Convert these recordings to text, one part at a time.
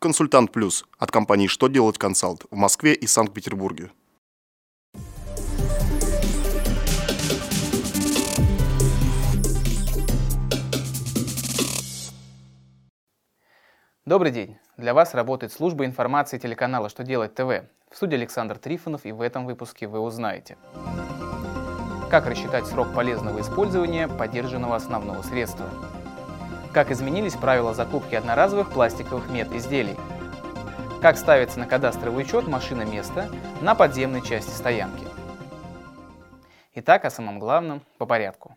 Консультант Плюс от компании «Что делать консалт» в Москве и Санкт-Петербурге. Добрый день! Для вас работает служба информации телеканала «Что делать ТВ». В студии Александр Трифонов и в этом выпуске вы узнаете. Как рассчитать срок полезного использования поддержанного основного средства? Как изменились правила закупки одноразовых пластиковых медизделий? Как ставится на кадастровый учет машина места на подземной части стоянки? Итак, о самом главном по порядку.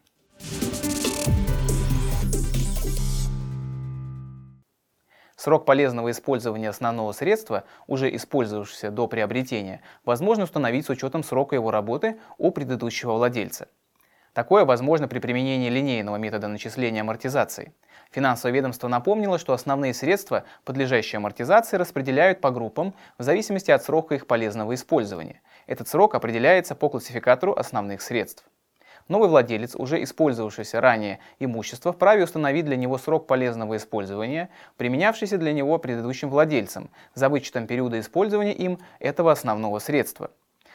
Срок полезного использования основного средства, уже использовавшегося до приобретения, возможно установить с учетом срока его работы у предыдущего владельца. Такое возможно при применении линейного метода начисления амортизации. Финансовое ведомство напомнило, что основные средства, подлежащие амортизации, распределяют по группам в зависимости от срока их полезного использования. Этот срок определяется по классификатору основных средств. Новый владелец, уже использовавшийся ранее имущество, вправе установить для него срок полезного использования, применявшийся для него предыдущим владельцем, за вычетом периода использования им этого основного средства.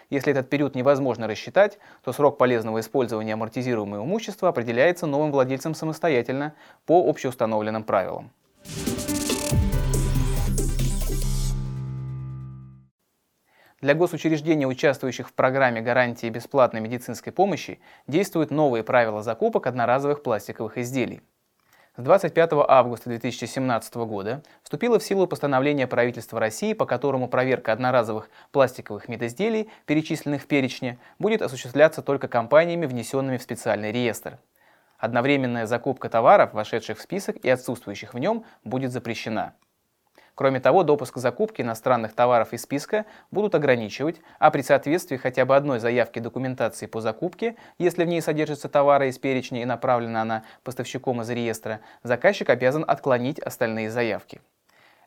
Если этот период невозможно рассчитать, то срок полезного использования амортизируемого имущества определяется новым владельцем самостоятельно по общеустановленным правилам. Для госучреждений, участвующих в программе гарантии бесплатной медицинской помощи, действуют новые правила закупок одноразовых пластиковых изделий. С 25 августа 2017 года вступило в силу постановление правительства России, по которому проверка одноразовых пластиковых медизделий, перечисленных в перечне, будет осуществляться только компаниями, внесенными в специальный реестр. Одновременная закупка товаров, вошедших в список и отсутствующих в нем, будет запрещена. Кроме того, допуск закупки иностранных товаров из списка будут ограничивать, а при соответствии хотя бы одной заявки документации по закупке, если в ней содержатся товары из перечня и направлена она поставщиком из реестра, заказчик обязан отклонить остальные заявки.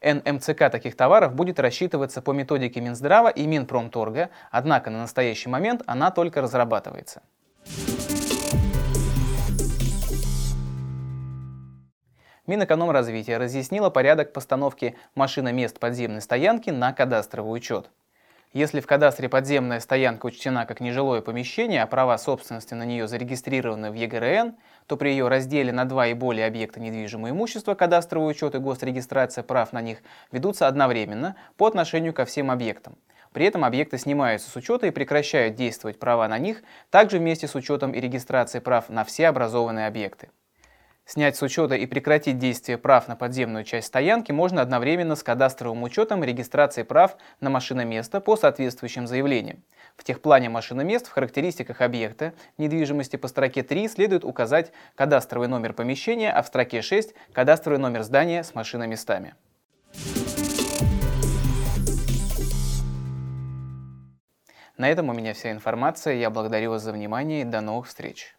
НМЦК таких товаров будет рассчитываться по методике Минздрава и Минпромторга, однако на настоящий момент она только разрабатывается. Минэкономразвития разъяснила порядок постановки машиномест подземной стоянки на кадастровый учет. Если в кадастре подземная стоянка учтена как нежилое помещение, а права собственности на нее зарегистрированы в ЕГРН, то при ее разделе на два и более объекта недвижимого имущества кадастровый учет и госрегистрация прав на них ведутся одновременно по отношению ко всем объектам. При этом объекты снимаются с учета и прекращают действовать права на них, также вместе с учетом и регистрацией прав на все образованные объекты. Снять с учета и прекратить действие прав на подземную часть стоянки можно одновременно с кадастровым учетом и регистрацией прав на машиноместо по соответствующим заявлениям. В техплане машиномест в характеристиках объекта недвижимости по строке 3 следует указать кадастровый номер помещения, а в строке 6 – кадастровый номер здания с машиноместами. На этом у меня вся информация. Я благодарю вас за внимание и до новых встреч.